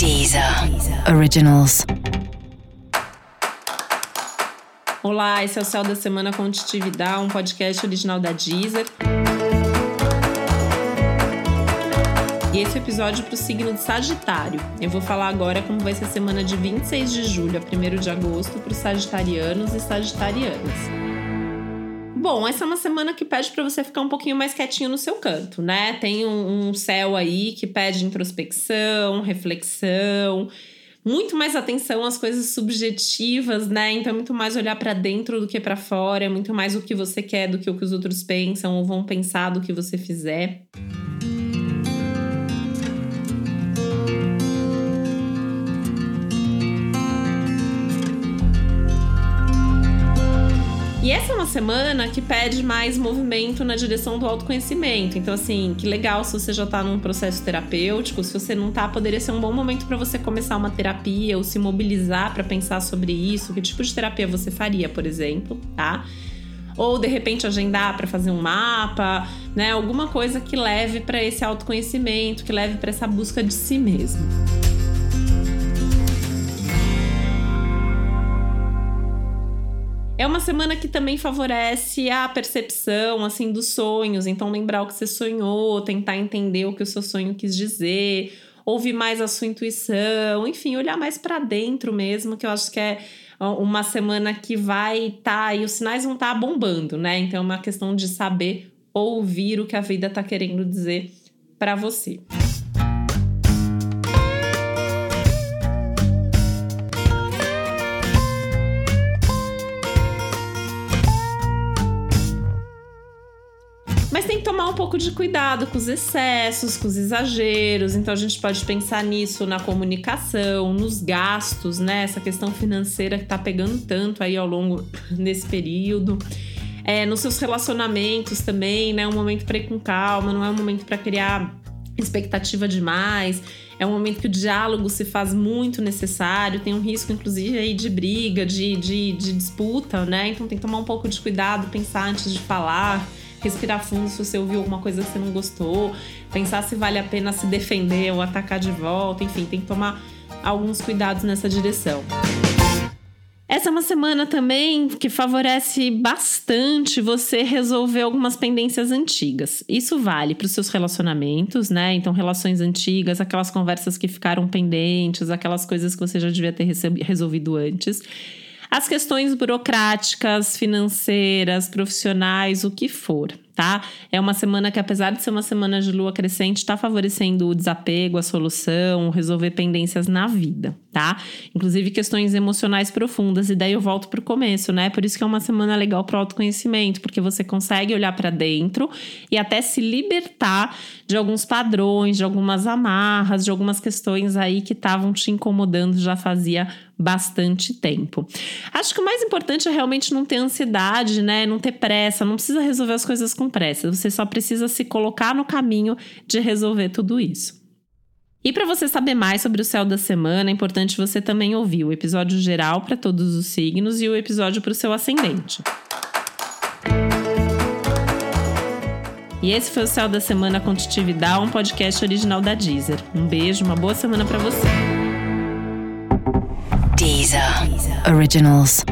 Deezer Originals. Olá, esse é o Céu da Semana com Titividade, um podcast original da Deezer. E esse é episódio para o signo de Sagitário. Eu vou falar agora como vai ser a semana de 26 de julho a 1 de agosto para os sagitarianos e sagitarianas. Bom, essa é uma semana que pede para você ficar um pouquinho mais quietinho no seu canto, né? Tem um, um céu aí que pede introspecção, reflexão, muito mais atenção às coisas subjetivas, né? Então, é muito mais olhar para dentro do que para fora, é muito mais o que você quer do que o que os outros pensam ou vão pensar do que você fizer. E essa é uma semana que pede mais movimento na direção do autoconhecimento. Então, assim, que legal se você já tá num processo terapêutico. Se você não tá, poderia ser um bom momento para você começar uma terapia ou se mobilizar para pensar sobre isso. Que tipo de terapia você faria, por exemplo, tá? Ou de repente agendar para fazer um mapa, né? Alguma coisa que leve para esse autoconhecimento, que leve para essa busca de si mesmo. É uma semana que também favorece a percepção, assim, dos sonhos. Então, lembrar o que você sonhou, tentar entender o que o seu sonho quis dizer, ouvir mais a sua intuição, enfim, olhar mais para dentro mesmo, que eu acho que é uma semana que vai estar tá, e os sinais vão estar tá bombando, né? Então, é uma questão de saber ouvir o que a vida está querendo dizer para você. Tomar um pouco de cuidado com os excessos, com os exageros. Então a gente pode pensar nisso na comunicação, nos gastos, né? Essa questão financeira que tá pegando tanto aí ao longo desse período. É, nos seus relacionamentos também, né? Um momento para ir com calma, não é um momento para criar expectativa demais. É um momento que o diálogo se faz muito necessário, tem um risco, inclusive, aí de briga, de, de, de disputa, né? Então tem que tomar um pouco de cuidado, pensar antes de falar respirar fundo se você ouviu alguma coisa que você não gostou, pensar se vale a pena se defender ou atacar de volta, enfim, tem que tomar alguns cuidados nessa direção. Essa é uma semana também que favorece bastante você resolver algumas pendências antigas. Isso vale para os seus relacionamentos, né? Então, relações antigas, aquelas conversas que ficaram pendentes, aquelas coisas que você já devia ter resolvido antes as questões burocráticas, financeiras, profissionais, o que for tá? É uma semana que, apesar de ser uma semana de lua crescente, está favorecendo o desapego, a solução, resolver pendências na vida, tá? Inclusive questões emocionais profundas. E daí eu volto pro começo, né? Por isso que é uma semana legal pro autoconhecimento, porque você consegue olhar para dentro e até se libertar de alguns padrões, de algumas amarras, de algumas questões aí que estavam te incomodando já fazia bastante tempo. Acho que o mais importante é realmente não ter ansiedade, né? Não ter pressa, não precisa resolver as coisas com pressa, você só precisa se colocar no caminho de resolver tudo isso. E para você saber mais sobre o céu da semana, é importante você também ouvir o episódio geral para todos os signos e o episódio para o seu ascendente. E esse foi o Céu da Semana com Titividade, um podcast original da Deezer. Um beijo, uma boa semana para você. Deezer. Originals.